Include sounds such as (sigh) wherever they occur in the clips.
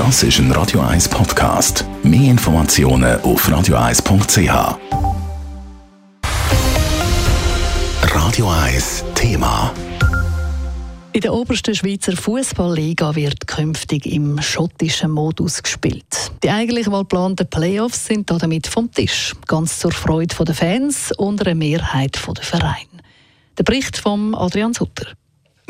Das ist ein Radio 1 Podcast. Mehr Informationen auf radio1.ch. Radio 1 Thema. In der obersten Schweizer Fußballliga wird künftig im schottischen Modus gespielt. Die eigentlich mal geplanten Playoffs sind damit vom Tisch, ganz zur Freude der Fans und einer Mehrheit der Vereine. Der Bericht von Adrian Sutter.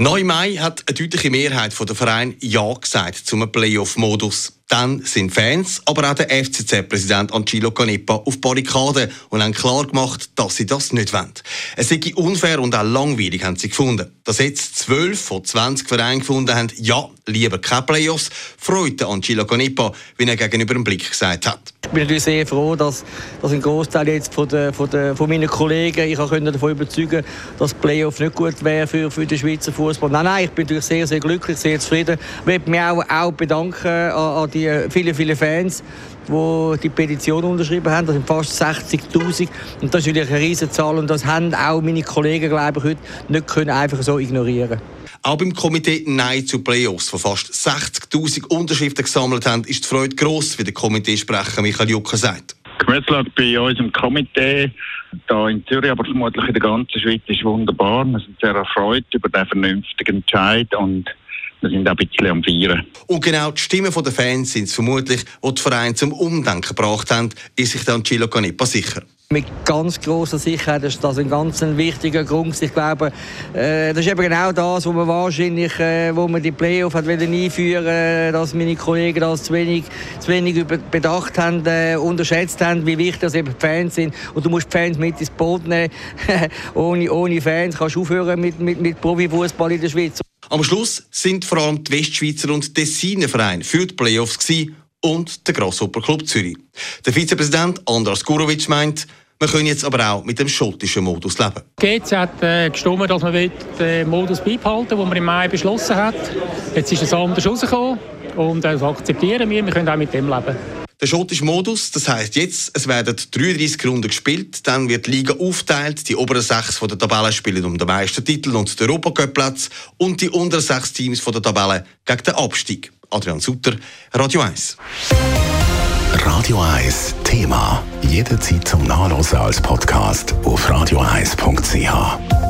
9. Mai hat eine deutliche Mehrheit der Verein Ja gesagt zum Playoff-Modus. Dann sind Fans, aber auch der FCZ-Präsident Angelo Canepa auf Barrikaden und haben klar gemacht, dass sie das nicht wollen. Es sei unfair und auch langweilig, haben sie gefunden. Dass jetzt 12 von 20 Vereinen gefunden haben, ja, lieber keine Playoffs, freute Angelo Canepa, wie er gegenüber dem Blick gesagt hat. Ich bin natürlich sehr froh, dass, dass ein Großteil jetzt von, der, von, der, von meinen Kollegen ich können davon überzeugen dass Playoff nicht gut wäre für, für den Schweizer Fußball. Nein, nein, ich bin natürlich sehr, sehr glücklich, sehr zufrieden. Ich möchte mich auch, auch bedanken an, an die vielen, vielen Fans, die die Petition unterschrieben haben. Das sind fast 60'000 und das ist natürlich eine riesige Zahl und das haben auch meine Kollegen, glaube ich, heute nicht können einfach so ignorieren auch beim Komitee Nein zu Playoffs, wo fast 60.000 Unterschriften gesammelt haben, ist die Freude gross, wie der Komiteesprecher Michael Jucker sagt. Gemütslage bei uns im Komitee, hier in Zürich, aber vermutlich in der ganzen Schweiz, ist wunderbar. Wir sind sehr erfreut über den vernünftigen Entscheid und wir sind auch ein bisschen am Feiern. Und genau die Stimmen der Fans sind es vermutlich, die die Vereine zum Umdenken gebracht haben, ist sich dann Chilo Canepa sicher. Mit ganz grosser Sicherheit ist das ein ganz wichtiger Grund. Ich glaube, äh, das ist eben genau das, wo man wahrscheinlich, äh, wo man die Playoff hat einführen äh, dass meine Kollegen das zu wenig, zu wenig bedacht haben, äh, unterschätzt haben, wie wichtig das eben Fans sind. Und du musst die Fans mit ins Boot nehmen. (laughs) ohne, ohne Fans kannst du aufhören mit, mit, mit Profifußball in der Schweiz. Am Schluss sind vor allem die Westschweizer und Tessiner Vereine für die Playoffs gewesen und der Grasshopper Club Zürich. Der Vizepräsident Andras Gurovic meint, wir können jetzt aber auch mit dem schottischen Modus leben. GC hat äh, gestimmt, dass man den Modus beibehalten will, den man im Mai beschlossen hat. Jetzt ist es anders rausgekommen und das akzeptieren wir. Wir können auch mit dem leben. Der schottische Modus, das heisst jetzt, es werden 33 Runden gespielt, dann wird die Liga aufteilt, die oberen sechs von der Tabelle spielen um den meisten Titel und den Europacup-Platz und die unteren sechs Teams von der Tabelle gegen den Abstieg. Adrian Sutter, Radio 1. Radio 1 Thema. Jederzeit zum Nachlesen als Podcast auf radio1.ch.